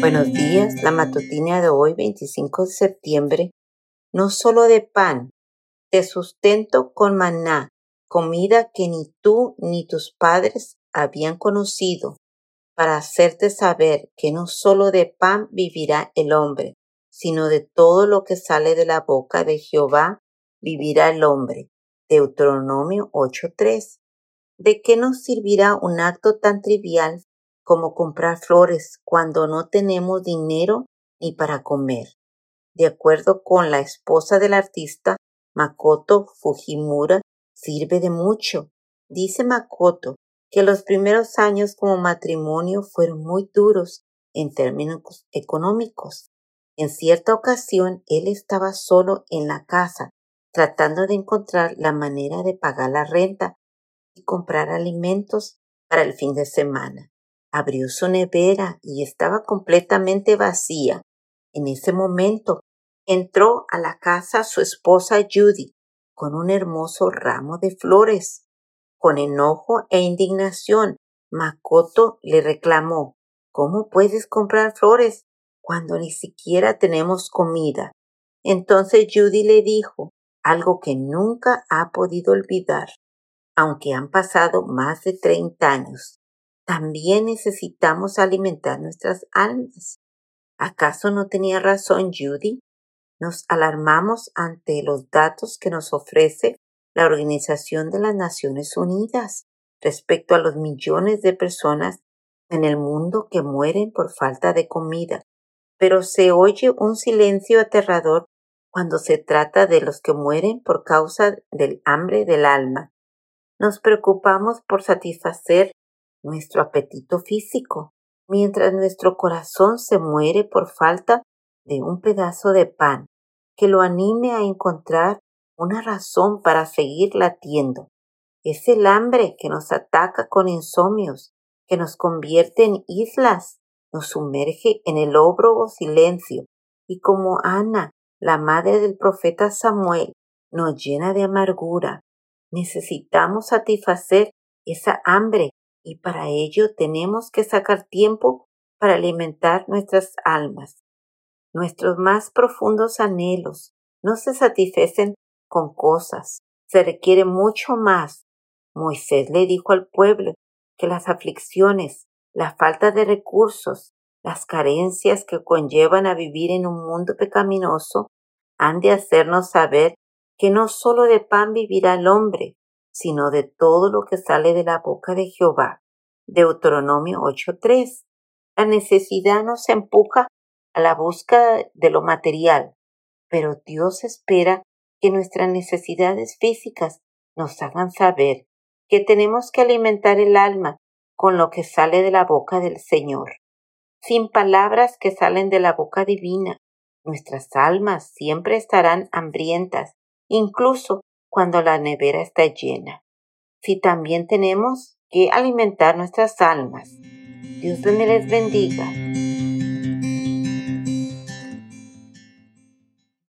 Buenos días, la matutina de hoy, 25 de septiembre, no solo de pan, te sustento con maná, comida que ni tú ni tus padres habían conocido, para hacerte saber que no solo de pan vivirá el hombre, sino de todo lo que sale de la boca de Jehová vivirá el hombre. Deuteronomio 8:3. ¿De qué nos servirá un acto tan trivial como comprar flores cuando no tenemos dinero ni para comer? De acuerdo con la esposa del artista, Makoto Fujimura, sirve de mucho. Dice Makoto que los primeros años como matrimonio fueron muy duros en términos económicos. En cierta ocasión él estaba solo en la casa tratando de encontrar la manera de pagar la renta y comprar alimentos para el fin de semana. Abrió su nevera y estaba completamente vacía. En ese momento entró a la casa su esposa Judy con un hermoso ramo de flores. Con enojo e indignación, Makoto le reclamó ¿Cómo puedes comprar flores cuando ni siquiera tenemos comida? Entonces Judy le dijo algo que nunca ha podido olvidar, aunque han pasado más de 30 años. También necesitamos alimentar nuestras almas. ¿Acaso no tenía razón Judy? Nos alarmamos ante los datos que nos ofrece la Organización de las Naciones Unidas respecto a los millones de personas en el mundo que mueren por falta de comida, pero se oye un silencio aterrador cuando se trata de los que mueren por causa del hambre del alma. Nos preocupamos por satisfacer nuestro apetito físico, mientras nuestro corazón se muere por falta de un pedazo de pan que lo anime a encontrar una razón para seguir latiendo. Es el hambre que nos ataca con insomnios, que nos convierte en islas, nos sumerge en el óbrogo silencio y como Ana la madre del profeta Samuel, nos llena de amargura. Necesitamos satisfacer esa hambre y para ello tenemos que sacar tiempo para alimentar nuestras almas. Nuestros más profundos anhelos no se satisfacen con cosas, se requiere mucho más. Moisés le dijo al pueblo que las aflicciones, la falta de recursos, las carencias que conllevan a vivir en un mundo pecaminoso han de hacernos saber que no sólo de pan vivirá el hombre, sino de todo lo que sale de la boca de Jehová. Deuteronomio 8.3. La necesidad nos empuja a la búsqueda de lo material, pero Dios espera que nuestras necesidades físicas nos hagan saber que tenemos que alimentar el alma con lo que sale de la boca del Señor sin palabras que salen de la boca divina. Nuestras almas siempre estarán hambrientas, incluso cuando la nevera está llena. Si también tenemos que alimentar nuestras almas. Dios les bendiga.